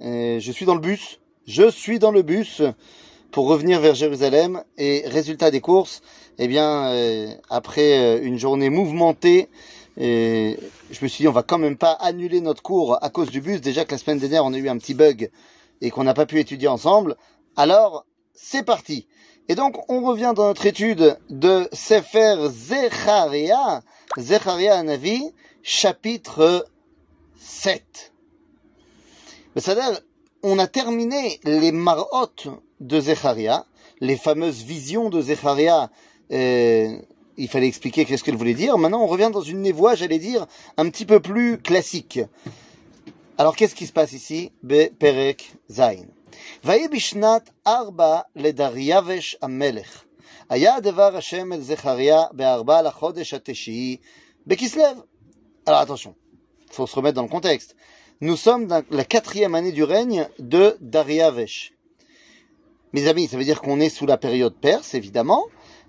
Euh, je suis dans le bus. Je suis dans le bus pour revenir vers Jérusalem. Et résultat des courses, eh bien, euh, après euh, une journée mouvementée, je me suis dit, on va quand même pas annuler notre cours à cause du bus. Déjà que la semaine dernière, on a eu un petit bug et qu'on n'a pas pu étudier ensemble. Alors, c'est parti. Et donc, on revient dans notre étude de Sefer Zecharia, Zecharia Navi, chapitre 7 C'est-à-dire, on a terminé les marot de Zecharia, les fameuses visions de Zecharia. Euh, il fallait expliquer qu'est-ce qu'elle voulait dire. Maintenant, on revient dans une névoie, j'allais dire, un petit peu plus classique. Alors, qu'est-ce qui se passe ici Be Perek Zain. ויהי בשנת ארבע לדריווש המלך. היה דבר השם אל זכריה בארבע לחודש התשיעי בכסלו. Alors attention, il faut se remettre dans le contexte. Nous sommes dans la quatrième année du règne de Dariavesh. Mes amis, ça veut dire qu'on est sous la période perse, évidemment.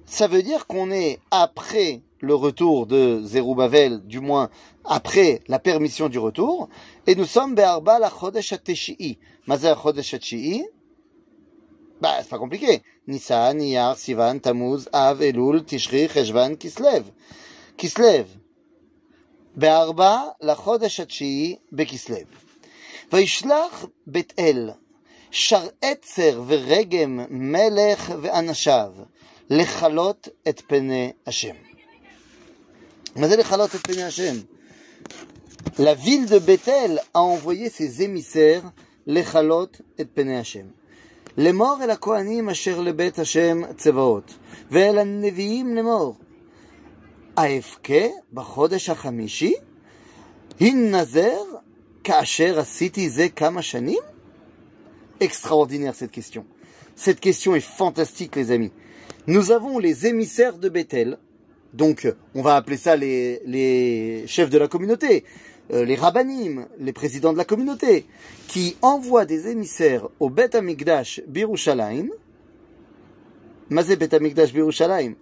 Ça veut dire qu'on est après le retour de Zerubbabel, du moins après la permission du retour. Et nous sommes Be'arba la Chodesh HaTeshi'i. Mazer Chodesh Bah, c'est pas compliqué. Nissan, Iyar, Sivan, Tammuz, Av, Elul, Tishri, Cheshvan, Kislev. Kislev. בארבע לחודש התשיעי בכסלו. וישלח בית אל שרעצר ורגם מלך ואנשיו לכלות את פני השם. מה זה לכלות את פני השם? La ville de Bethel a envoyé ses émissaires לכלות את פני השם. לאמור אל הכהנים אשר לבית השם צבאות, ואל הנביאים לאמור, האבכה בחודש החמישי? הינזר כאשר עשיתי זה כמה שנים? Extraordinaire cette question. Cette question est fantastique les amis. Nous avons les émissaires de Bethel, donc on va appeler ça les, les chefs de la communauté, euh, les rabbinim, les présidents de la communauté, qui envoient des émissaires au Bet Amikdash Birushalayim. Mazé Bet Amikdash Birushalayim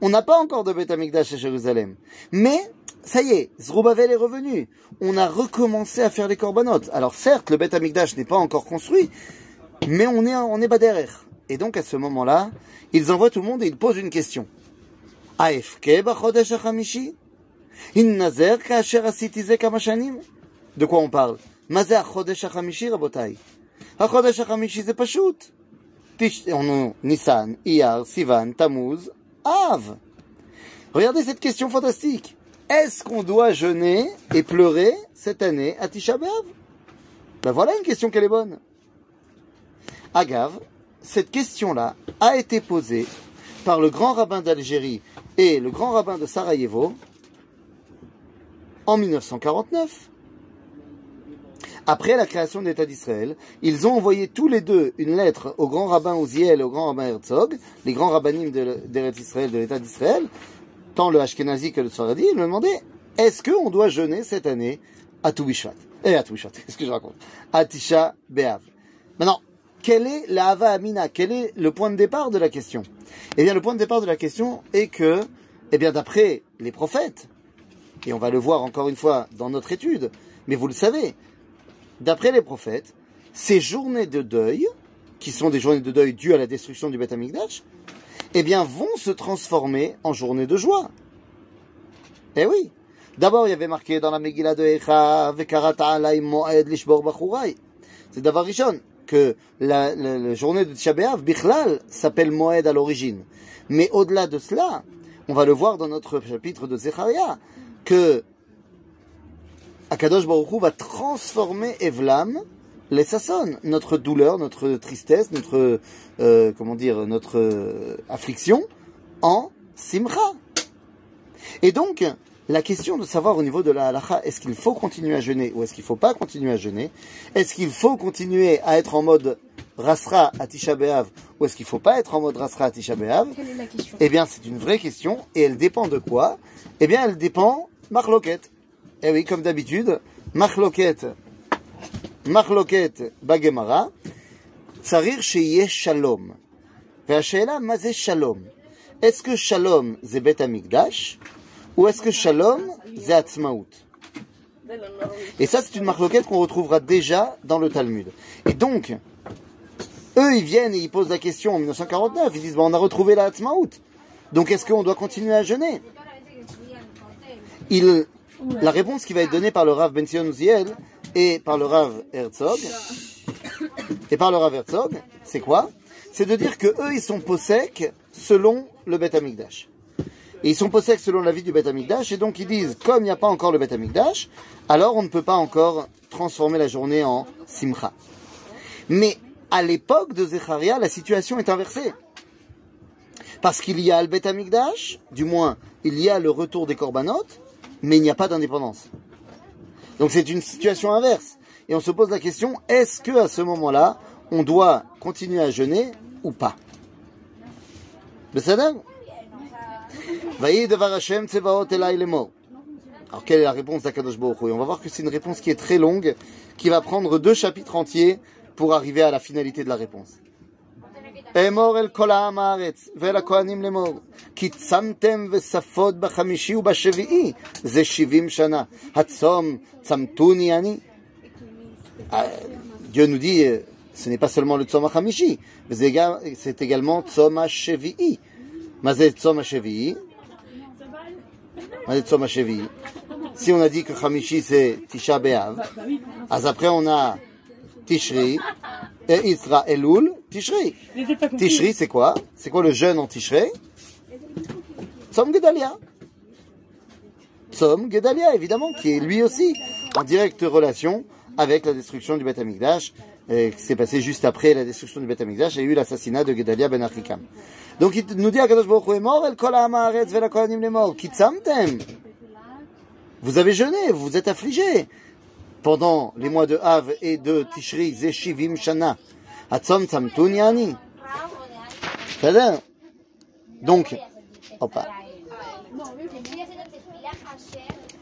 On n'a pas encore de Beth Amikdash à Jérusalem. Mais, ça y est, Zrubavel est revenu. On a recommencé à faire les corbanotes. Alors certes, le Beth Amikdash n'est pas encore construit, mais on est, on est derrière. Et donc, à ce moment-là, ils envoient tout le monde et ils posent une question. De quoi on parle? Nissan, Iyar, Sivan, Tammuz, Av. Regardez cette question fantastique. Est-ce qu'on doit jeûner et pleurer cette année à Tisha B'Av? Ben voilà une question qu'elle est bonne. Agav, cette question-là a été posée par le grand rabbin d'Algérie et le grand rabbin de Sarajevo en 1949. Après la création de l'État d'Israël, ils ont envoyé tous les deux une lettre au grand rabbin Ouziel et au grand rabbin Herzog, les grands rabbinim d'État d'Israël, de l'État d'Israël, tant le Ashkenazi que le Sfaradi, ils me demandaient est-ce qu'on doit jeûner cette année à Toubishvat? Eh, à Toubishvat, qu'est-ce que je raconte? À Tisha B'Av. Maintenant, quelle est la Hava Amina? Quel est le point de départ de la question? Eh bien, le point de départ de la question est que, eh bien, d'après les prophètes, et on va le voir encore une fois dans notre étude, mais vous le savez, d'après les prophètes, ces journées de deuil, qui sont des journées de deuil dues à la destruction du Beth Amikdash, eh bien, vont se transformer en journées de joie. Eh oui. D'abord, il y avait marqué dans la Megillah de Echa, Vekarata Moed Lishbor Bachurai. C'est d'abord Rishon, que la, journée de Tisha Bichlal, s'appelle Moed à l'origine. Mais au-delà de cela, on va le voir dans notre chapitre de Zecharia, que Akadosh Baruch va transformer Evlam, les Sasson, notre douleur, notre tristesse, notre, euh, comment dire, notre euh, affliction, en Simcha. Et donc, la question de savoir au niveau de la halacha, est-ce qu'il faut continuer à jeûner ou est-ce qu'il ne faut pas continuer à jeûner? Est-ce qu'il faut continuer à être en mode rasra à Tisha B'Av ou est-ce qu'il ne faut pas être en mode rasra à Tisha B'Av Eh bien, c'est une vraie question et elle dépend de quoi? Eh bien, elle dépend marloquette. Eh oui, comme d'habitude, machloket, machloket bagemara, tsarir sheye shalom. והשאלה מה זה שלום? est-ce que shalom c'est bet amigdash ou est-ce que shalom c'est עצמאות? Et ça, c'est une marloquette qu'on retrouvera déjà dans le Talmud. Et donc, eux, ils viennent et ils posent la question en 1949. Ils disent, bon, on a retrouvé la Hatzmaout. Donc, est-ce qu'on doit continuer à jeûner Il, la réponse qui va être donnée par le Rav Ben Sion Uziel et par le Rav Herzog, et par le Rav Herzog, c'est quoi? C'est de dire que eux, ils sont possèques selon le Beth Amikdash. Ils sont possèques selon l'avis du Beth Amikdash, et donc ils disent, comme il n'y a pas encore le Beth Amikdash, alors on ne peut pas encore transformer la journée en Simcha. Mais à l'époque de Zecharia, la situation est inversée. Parce qu'il y a le Beth Amikdash, du moins, il y a le retour des Korbanot, mais il n'y a pas d'indépendance. Donc c'est une situation inverse. Et on se pose la question, est-ce que à ce moment-là, on doit continuer à jeûner ou pas? Alors quelle est la réponse d'Akadosh Baruch On va voir que c'est une réponse qui est très longue, qui va prendre deux chapitres entiers pour arriver à la finalité de la réponse. אמור אל כל העם הארץ ואל הכהנים לאמור כי צמתם וספות בחמישי ובשביעי זה שבעים שנה הצום צמתוני אני Dieu nous dit ce n'est pas seulement le tzom hachamishi c'est également tzom ha-shevi'i מה זה tzom ha-shevi'i מה זה tzom ha-shevi'i si on a dit que Hamishi c'est Tisha B'Av, אז après on a Tishri, et Isra Elul, Tishri. Tishri, c'est quoi? C'est quoi le jeûne en Tishri Tzom Gedalia. Tzom Gedalia, évidemment, qui est lui aussi en directe relation avec la destruction du Beth Amikdash, qui s'est passé juste après la destruction du Beth Amikdash, et eu l'assassinat de Gedalia ben Achikam. Donc il nous dit à Kadosh Baruch Hu, mort el kol ha'amaretz vela kohanim les morts, kitzamtem. Vous avez jeûné, vous vous êtes affligés pendant les mois de Av et de Tishri, Zeshivim Shana, Atzom Tzamtun Yani. Donc, opa.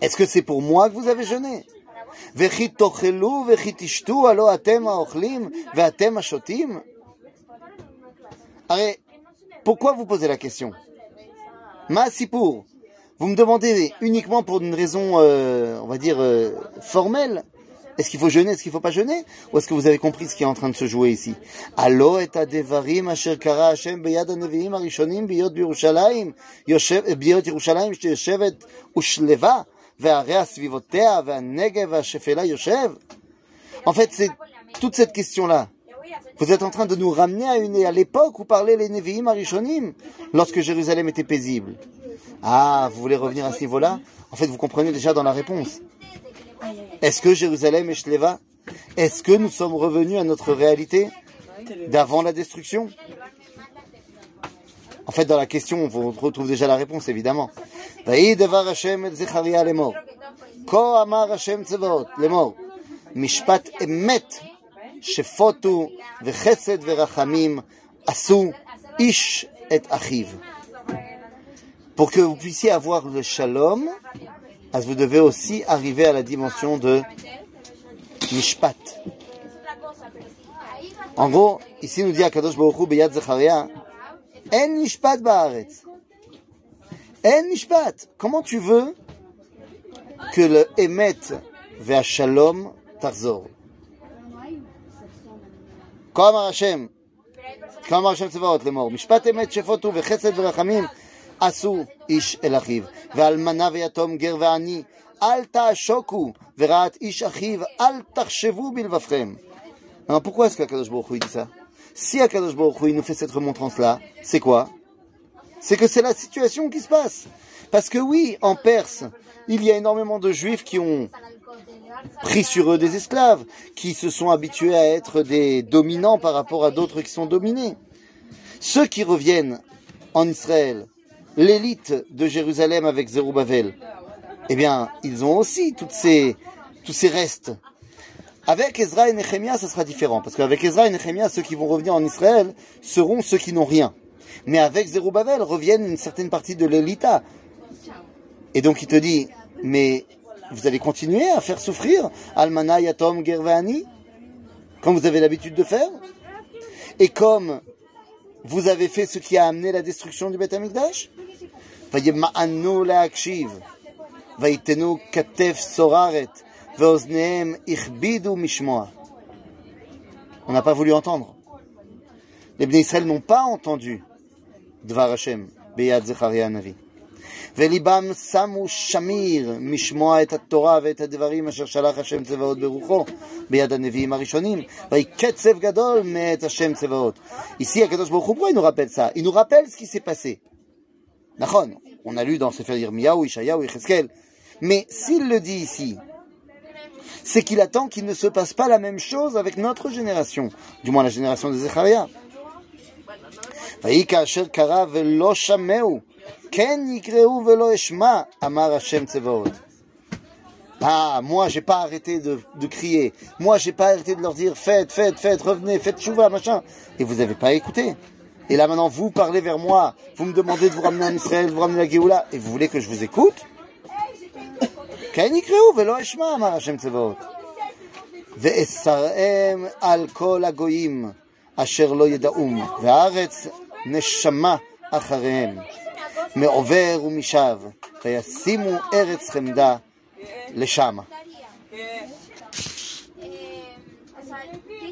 Est-ce que c'est pour moi que vous avez jeûné וכי תאכלו וכי תשתו, הלא אתם האוכלים ואתם השותים? הרי, pourquoi vous posez la question Ma pour Vous me demandez uniquement pour une raison, euh, on va dire, euh, formelle est-ce qu'il faut jeûner, est-ce qu'il ne faut pas jeûner Ou est-ce que vous avez compris ce qui est en train de se jouer ici et asher kara Hashem beyad arishonim sheyoshevet ushleva En fait, c'est toute cette question-là. Vous êtes en train de nous ramener à, une, à l'époque où parlaient les Nevi'im Arishonim, lorsque Jérusalem était paisible. Ah, vous voulez revenir à ce niveau-là? En fait, vous comprenez déjà dans la réponse. Est-ce que Jérusalem est Shleva Est-ce que nous sommes revenus à notre réalité d'avant la destruction En fait, dans la question, on retrouve déjà la réponse, évidemment. משפט אמת שפוטו וחסד ורחמים עשו איש את אחיו. Pour que vous puissiez avoir le shalom, vous devez aussi arriver à la dimension de Mishpat. En gros, ici nous dit Akadosh Baruch Hu Beyad Zecharia, En Mishpat Baaretz. En Mishpat. Comment tu veux que le Emet vers Shalom Tarzor Comme Hashem. Comme Hashem Tzevaot, le mort. Mishpat Emet Shefotu, Vechesed Verachamim, Asu. איש אל אחיו, ואלמנה ויתום גר ועני, אל תעשוקו, ורעת איש אחיו, אל תחשבו בלבבכם. Alors pourquoi est-ce qu'Akadosh Baruch Hu dit ça Si Akadosh Baruch Hu nous fait cette remontrance-là, c'est quoi C'est que c'est la situation qui se passe. Parce que oui, en Perse, il y a énormément de juifs qui ont pris sur eux des esclaves, qui se sont habitués à être des dominants par rapport à d'autres qui sont dominés. Ceux qui reviennent en Israël l'élite de Jérusalem avec Zerubbabel, eh bien, ils ont aussi tous ces restes. Avec Ezra et Nehemiah, ça sera différent, parce qu'avec Ezra et Nehemiah, ceux qui vont revenir en Israël seront ceux qui n'ont rien. Mais avec Zerubbabel reviennent une certaine partie de l'élita. Et donc il te dit, mais vous allez continuer à faire souffrir Almana, Yatom, Gervani, comme vous avez l'habitude de faire? Et comme vous avez fait ce qui a amené la destruction du Beth Amikdash וימאנו להקשיב, ויתנו כתף סוררת, ve'oznehem ichbidu mishmoa. On n'a pas voulu entendre. Les Bnei Israël n'ont pas entendu Dvar Hashem, Beyad Zecharia Navi. וליבם שמו שמיר משמוע את התורה ואת הדברים אשר שלח השם צבאות ברוחו ביד הנביאים הראשונים, ויהי קצב גדול מאת השם צבאות. Ici, הקדוש ברוך הוא, pourquoi il nous rappelle ça Il nous rappelle ce qui s'est passé. נכון, on a lu dans Sefer Yirmiyahu, Ishayahu, Yecheskel, mais s'il le dit ici, c'est qu'il attend qu'il ne se passe pas la même chose avec notre génération, du moins la génération de Zecharia. ויהי כאשר קרא ולא שמעו ah, moi, j'ai pas arrêté de, de, crier. Moi, j'ai pas arrêté de leur dire faites, faites, faites, revenez, faites chouva, machin. Et vous avez pas écouté. Et là, maintenant, vous parlez vers moi. Vous me demandez de vous ramener en Israël, de vous ramener la Géoula. Et vous voulez que je vous écoute? ואסרם על כל הגויים אשר לא ידעום, והארץ נשמה אחריהם. מעובר ומשב, וישימו ארץ חמדה לשמה.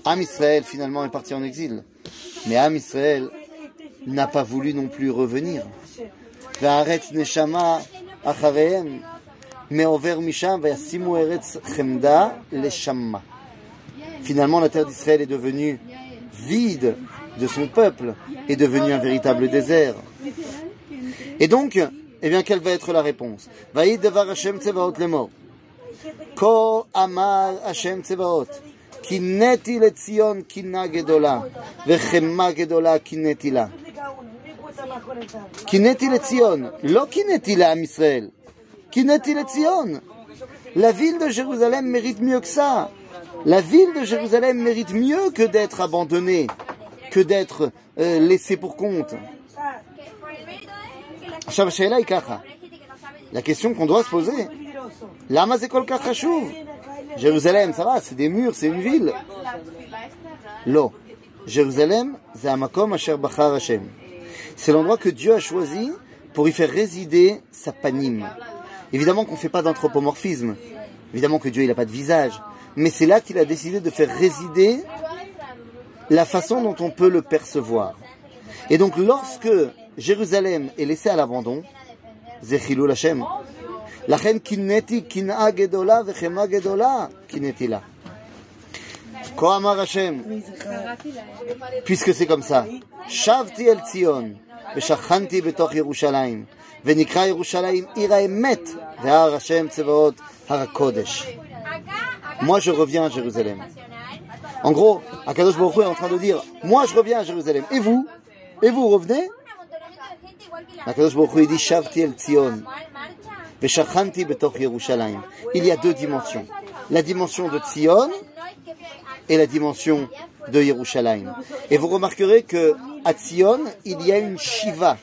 Am Israël finalement est parti en exil. Mais Am Israël n'a pas voulu non plus revenir. והארץ נשמה אחריהם, מעובר משם, וישימו ארץ חמדה לשמה. Finalement, la terre d'Israël est devenue vide de son peuple, est devenue un véritable désert. Et donc, eh bien, quelle va être la réponse? Vaïd devar Hashem tsevaot lemor. Ko amar Hashem tsevaot. Le gedola. Vechema gedola kineti la. Kineti le Tzion. Lo kineti la Am Israël. Kineti le Tzion. La ville de Jérusalem mérite mieux que ça. La ville de Jérusalem mérite mieux que d'être abandonnée, que d'être euh, laissée pour compte. La question qu'on doit se poser, Lama Zekol Kachashuv. Jérusalem, ça va, c'est des murs, c'est une ville. Lo. Jérusalem, c'est l'endroit que Dieu a choisi pour y faire résider sa panime. Évidemment qu'on ne fait pas d'anthropomorphisme. Évidemment que Dieu, il n'a pas de visage. Mais c'est là qu'il a décidé de faire résider la façon dont on peut le percevoir. Et donc, lorsque Jérusalem est laissée à l'abandon, Zechilou Lachem. La reine Kineti, Kina Gedola, Vechema Gedola, Kinetila. Kohamar Hashem. Puisque c'est comme ça. Shavti El Tzion, Veshachanti Betoch Yerushalayim, Venikra Yerushalayim, Ira Emet, Vehar Hashem Tsevaot, Harakodesh. Moi, je reviens à Jérusalem. En gros, Akadosh Baruch est en train de dire, moi, je reviens à Jérusalem. Et vous? Et vous revenez? Il y a deux dimensions. La dimension de Tzion et la dimension de Yerushalayim. Et vous remarquerez que à Tzion, il y a une Shiva.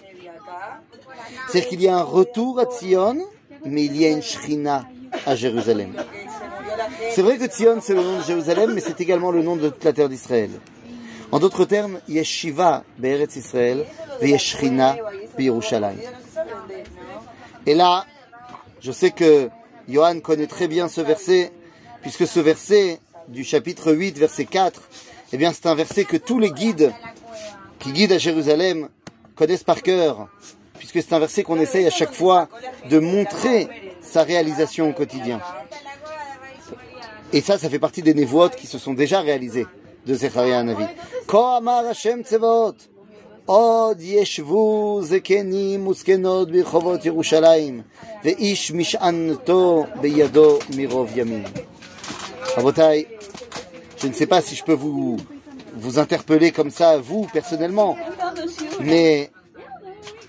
C'est-à-dire qu'il y a un retour à Tzion, mais il y a une Shrina à Jérusalem. C'est vrai que Tzion, c'est le nom de Jérusalem, mais c'est également le nom de toute la terre d'Israël. En d'autres termes, il y a Shiva, Be'eretz Israël, et Et là, je sais que Johan connaît très bien ce verset, puisque ce verset du chapitre 8, verset 4, eh bien, c'est un verset que tous les guides qui guident à Jérusalem connaissent par cœur, puisque c'est un verset qu'on essaye à chaque fois de montrer sa réalisation au quotidien. Et ça, ça fait partie des névotes qui se sont déjà réalisées de Zechariah Navi. Ko amar Hashem עוד ישבו זקנים וזקנות ברחובות ירושלים, ואיש משענתו בידו מרוב ימים. רבותיי, je ne sais pas si je peux vous, vous interpeller comme ça, vous, personnellement, mais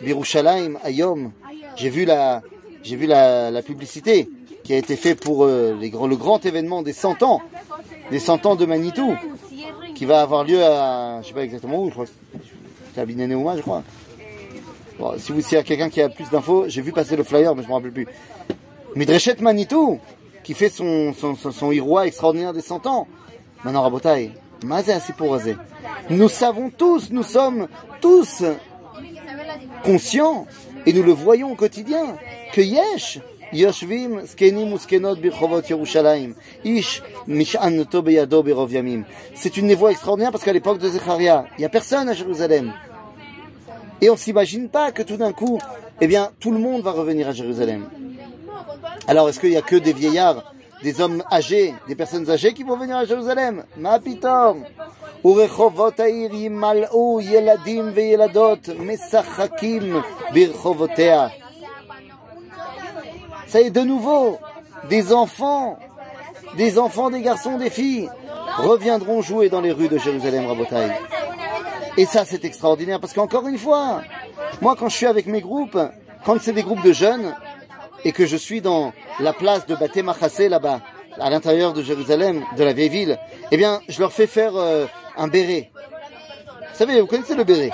Birushalayim, Ayom, j'ai vu la, j'ai vu la, la, publicité qui a été faite pour euh, les, le grand événement des 100 ans, des 100 ans de Manitou, qui va avoir lieu à, je sais pas exactement où, je crois, c'est à Bineneuma, je crois. Bon, si vous s'il y a quelqu'un qui a plus d'infos, j'ai vu passer le flyer, mais je ne me rappelle plus. Midreshet Manitou, qui fait son, son, son, son extraordinaire des 100 ans. Maintenant, Rabotai, Mazé assez pour Nous savons tous, nous sommes tous conscients, et nous le voyons au quotidien, que Yesh, יושבים זקנים וזקנות ברחובות ירושלים, איש משענתו בידו ברוב ימים. C'est une névoie extraordinaire parce qu'à l'époque de Zecharia, il n'y a personne à Jérusalem. Et on s'imagine pas que tout d'un coup, eh bien, tout le monde va revenir à Jérusalem. Alors, est-ce qu'il n'y a que des vieillards, des hommes âgés, des personnes âgées qui vont venir à Jérusalem? Yeladim veyeladot birchovotea. Ça y est, de nouveau, des enfants, des enfants, des garçons, des filles, reviendront jouer dans les rues de Jérusalem, Rabotai. Et ça, c'est extraordinaire, parce qu'encore une fois, moi, quand je suis avec mes groupes, quand c'est des groupes de jeunes, et que je suis dans la place de Baté Machassé, là-bas, à l'intérieur de Jérusalem, de la vieille ville, eh bien, je leur fais faire euh, un béret. Vous savez, vous connaissez le béret?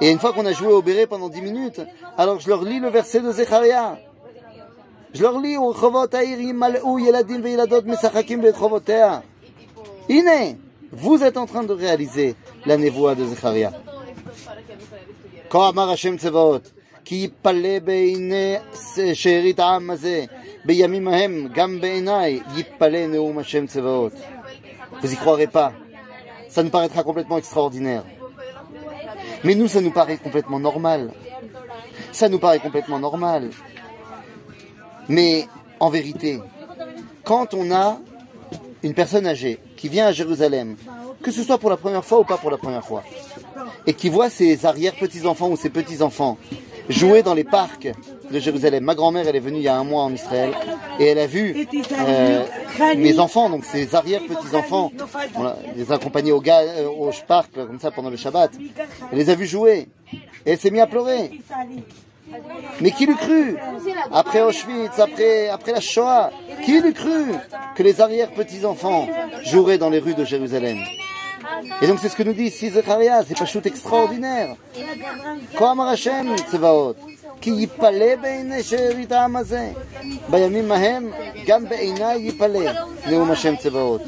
Et une fois qu'on a joué au béret pendant 10 minutes, alors je leur lis le verset de Zecharia. Je leur lis Iné, vous êtes en train de réaliser la névoie de Zecharia. כה אמר השם צבאות, כי יפלא בעיני שארית העם הזה, בימים ההם, גם בעיניי, יפלא נאום השם צבאות. Vous y croirez pas. Ça nous paraîtra complètement extraordinaire. Mais nous, ça nous paraît complètement normal. Ça nous paraît complètement normal. Mais en vérité, quand on a une personne âgée qui vient à Jérusalem, que ce soit pour la première fois ou pas pour la première fois, et qui voit ses arrière-petits-enfants ou ses petits-enfants jouer dans les parcs de Jérusalem. Ma grand-mère, elle est venue il y a un mois en Israël et elle a vu euh, mes enfants, donc ses arrière-petits-enfants, les a accompagnés au, euh, au parc comme ça pendant le Shabbat. Elle les a vus jouer. Et elle s'est mise à pleurer. Mais qui l'eût cru Après Auschwitz, après, après la Shoah, qui l'eût cru que les arrière-petits-enfants joueraient dans les rues de Jérusalem? Et donc c'est ce que nous dit ici Zecharia, c'est pas chute extraordinaire. כה אמר השם צבאות, כי יפלא בעיני שארית העם הזה. בימים ההם גם בעיניי יפלא נאום השם צבאות.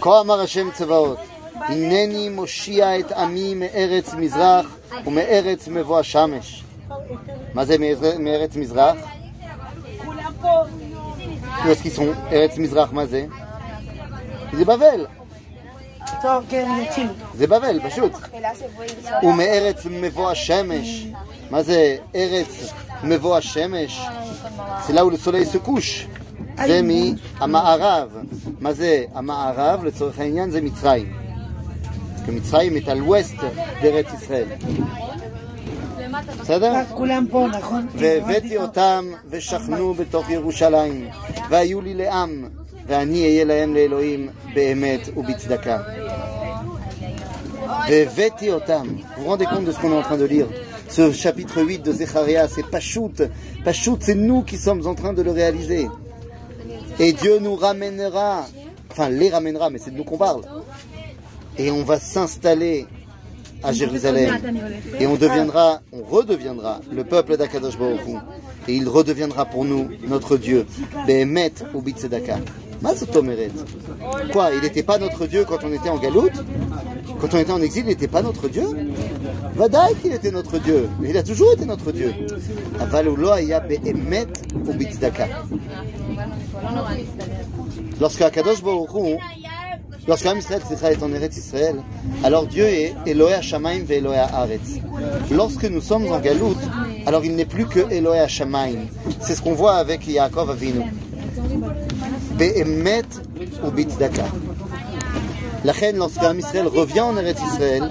כה אמר השם צבאות, הנני מושיע את עמי מארץ מזרח ומארץ מבוא השמש. מה זה מארץ מזרח? Où est-ce qu'ils sont Eretz Mizrach, מה זה? זה בבל. זה בבל, פשוט. ומארץ מבוא השמש. מה זה ארץ מבוא השמש? Le soleil se couche. זה מהמערב. מה זה המערב? לצורך העניין זה מצרים. כי מצרים est à l'ouest d'Eretz ישראל. בסדר? כולם פה, נכון? והבאתי אותם ושכנו בתוך ירושלים, והיו לי לעם, ואני אהיה להם לאלוהים באמת ובצדקה. והבאתי אותם. Vous vous rendez compte de ce qu'on est en train de lire Ce chapitre 8 de Zecharia, c'est Pachout. Pachout, c'est nous qui sommes en train de le réaliser. Et Dieu nous ramènera, enfin les ramènera, mais c'est de nous qu'on parle. Et on va s'installer à Jérusalem. Et on deviendra, on redeviendra le peuple d'Akadosh Baruch Hu. Et il redeviendra pour nous notre Dieu. Behemet ou Quoi Il n'était pas notre Dieu quand on était en galoute Quand on était en exil, il n'était pas notre Dieu Vadaï qu'il était notre Dieu. Il a toujours été notre Dieu. Lorsque Akadosh Baruch Hu Lorsqu'Am Israël est en Eretz Israël, alors Dieu est Eloé Hashamaim ve Eloé Haaretz. Lorsque nous sommes en Galout, alors il n'est plus que Eloé Hashamaim. C'est ce qu'on voit avec Yaakov Avinu. Be'emet ou Bitdaka. La reine, lorsqu'Am Israël revient en Eretz Israël,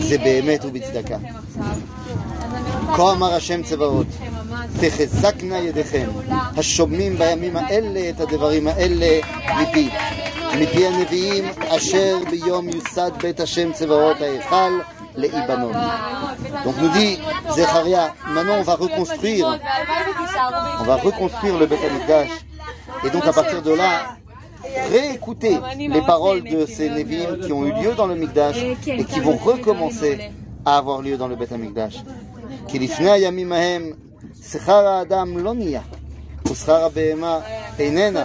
c'est Be'emet ou Bitdaka. כה אמר השם צבאות, תחזקנה ידיכם, השומעים בימים האלה את הדברים האלה מפי. מפי הנביאים אשר ביום יוסד בית השם צבאות ההיכל לאיבנון. Donc nous dit Zecharia, maintenant on va reconstruire, on va reconstruire le Beth Amikdash. Et donc à partir de là, réécouter les paroles de ces Nevi'im qui ont eu lieu dans le Mikdash et qui vont recommencer à avoir lieu dans le Beth Amikdash. כי לפני הימים ההם שכר האדם לא נהיה, ושכר הבהמה איננה.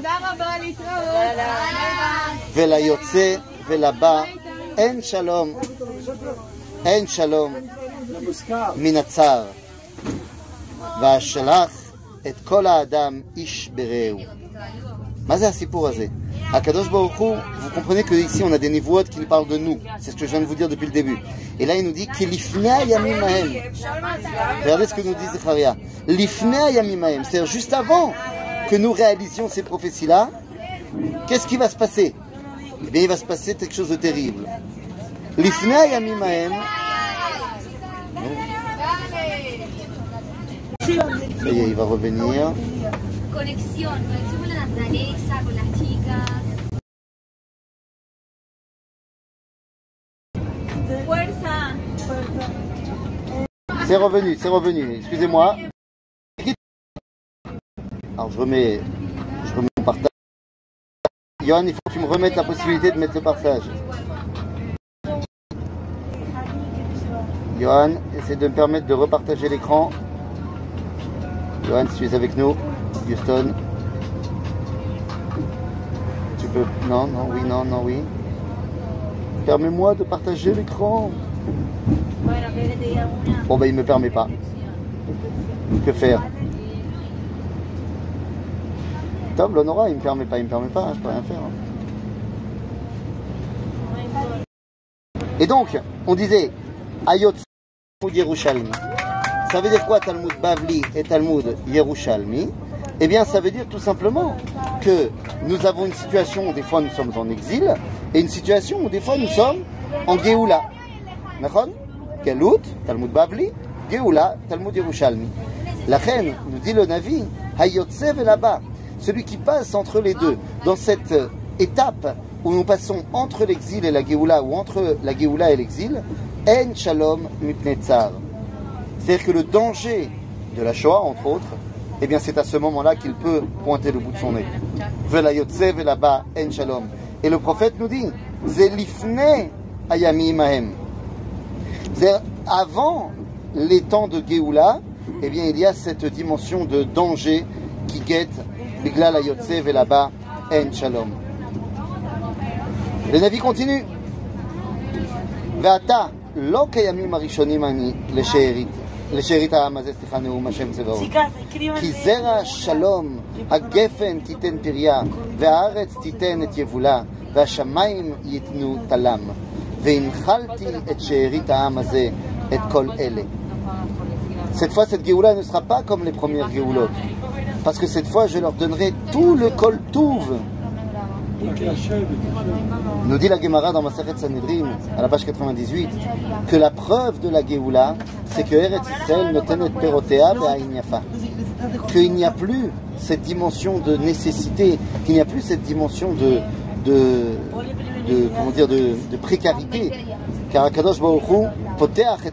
וליוצא ולבא אין שלום, אין שלום מן הצער. והשלח את כל האדם איש ברעהו. Mazé Sipurazé. Akadosh Baruchou, vous comprenez que ici on a des névoites qui nous parlent de nous. C'est ce que je viens de vous dire depuis le début. Et là il nous dit Kelifnea Yamimahem. Regardez ce que nous dit Zecharia. Lifnea Yamimahem. C'est-à-dire juste avant que nous réalisions ces prophéties-là, qu'est-ce qui va se passer? Eh bien il va se passer quelque chose de terrible. Lifnea Yamimahem. Ça y est, il va revenir. C'est revenu, c'est revenu. Excusez-moi. Alors je remets, je remets mon partage. Johan, il faut que tu me remettes la possibilité de mettre le partage. Johan, essaie de me permettre de repartager l'écran. Johan, si tu es avec nous, Houston. Non, non, oui, non, non, oui. Permets-moi de partager l'écran. Bon, ben il me permet pas. Que faire Tom, l'Honora, il me permet pas, il me permet pas, hein, je peux rien faire. hein. Et donc, on disait, Ayot Yerushalmi. Ça veut dire quoi Talmud Bavli et Talmud Yerushalmi Eh bien, ça veut dire tout simplement que nous avons une situation où des fois nous sommes en exil et une situation où des fois nous sommes en Géoula. D'accord? Galut, Talmud Bavli, Géoula, Talmud Yerushalmi. La reine, nous dit le Navi, Hayotsev là-bas, celui qui passe entre les deux, dans cette étape où nous passons entre l'exil et la Géoula, ou entre la Géoula et l'exil, En Shalom Mipnei Tsar. C'est-à-dire que le danger de la Shoah, entre autres, eh bien c'est à ce moment-là qu'il peut pointer le bout de son nez. là-bas en shalom. Et le prophète nous dit, zelifne ayami imahem. Avant les temps de Géoula, eh bien il y a cette dimension de danger qui guette Bigla la et en shalom. Le Navi continue. Vata, lo kayamim arishonim ani, le לשארית העם הזה, סליחה, נאום השם צבאות. כי זרע שלום, הגפן תיתן פריה, והארץ תיתן את יבולה, והשמיים ייתנו תלם. והנחלתי את שארית העם הזה, את כל אלה. Cette fois, cette Géoula ne sera pas comme les premières Géoulotes. Parce que cette fois, je leur donnerai tout le Kol Touv. euh, Nous dit la Gemara dans Maseret Sanhedrin, à la page 98, que la preuve de la Géoula, c'est que Eretz Israël ne tenet perotea Qu'il n'y a plus cette dimension de nécessité, qu'il n'y a plus cette dimension de, de, de comment dire, de, de précarité. Car Akadosh Baruch Hu, poteach et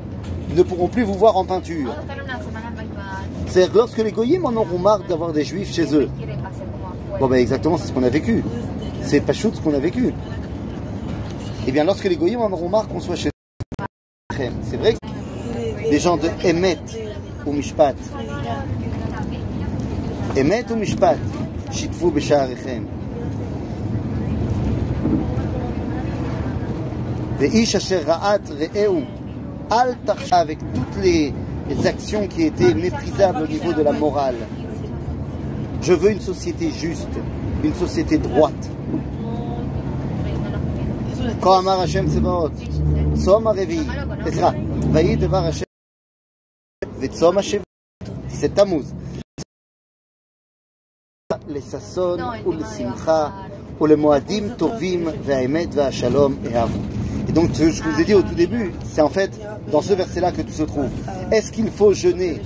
ne pourront plus vous voir en peinture, c'est-à-dire que lorsque les goyim en auront marre d'avoir des juifs chez eux. Bon, ben exactement, c'est ce qu'on a vécu. C'est pas chouette ce qu'on a vécu. Eh bien, lorsque les goyim en auront marre qu'on soit chez eux, c'est vrai que les gens de Emet ou Mishpat, Emet ou Mishpat, Shitvu B'Sha'arechem. Ve'ish asher ra'at re'eu, al tacha avec toutes les, les actions qui étaient méprisables au niveau de la morale. Je veux une société juste, une société droite. כה אמר השם צבאות, צום הרביעי, סליחה, ויהי דבר השם וצום השביעי, זה תמוז. לששון ולשמחה ולמועדים טובים והאמת והשלום אהבו. Donc, ce que je vous ai dit au tout début, c'est en fait dans ce verset-là que tout se trouve. Est-ce qu'il faut jeûner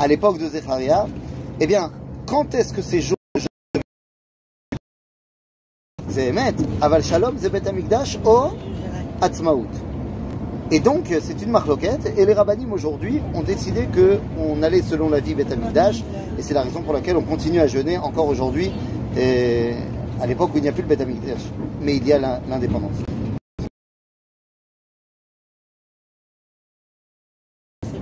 à l'époque de Zépharia Eh bien, quand est-ce que ces jours de jeûne Aval Shalom, Zébet Amigdash, O Atzmaout? Et donc, c'est une marloquette. Et les rabbinim aujourd'hui ont décidé qu'on allait selon la vie Bet Amigdash. Et c'est la raison pour laquelle on continue à jeûner encore aujourd'hui. À l'époque où il n'y a plus le Bet Amigdash. Mais il y a l'indépendance.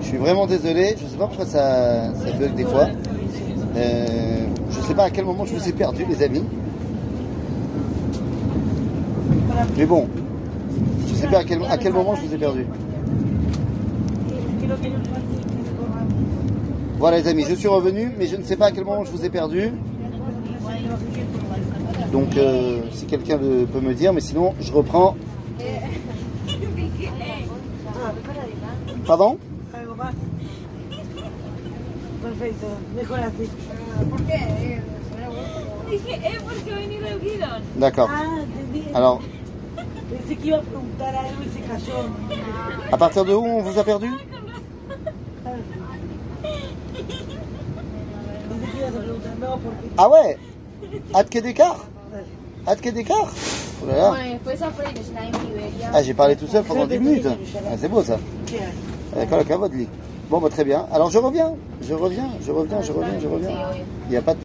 Je suis vraiment désolé, je sais pas pourquoi ça, bug des fois. Euh, je sais pas à quel moment je vous ai perdu les amis. Mais bon, je sais pas à quel, à quel moment je vous ai perdu. Voilà les amis, je suis revenu, mais je ne sais pas à quel moment je vous ai perdu. Donc euh, si quelqu'un peut me dire, mais sinon je reprends. Pardon? D'accord. Ah. Alors, à partir de où on vous a perdu? Pensé que ibas a preguntar, Ah Dale. Ad d'écart Oh là là. Ah, j'ai parlé tout seul pendant 10 minutes. Ah, c'est beau ça. ¿Qué hay? D'accord, la cavote, Bon, bah, très bien. Alors je reviens, je reviens, je reviens, je reviens, je reviens. Il n'y a pas de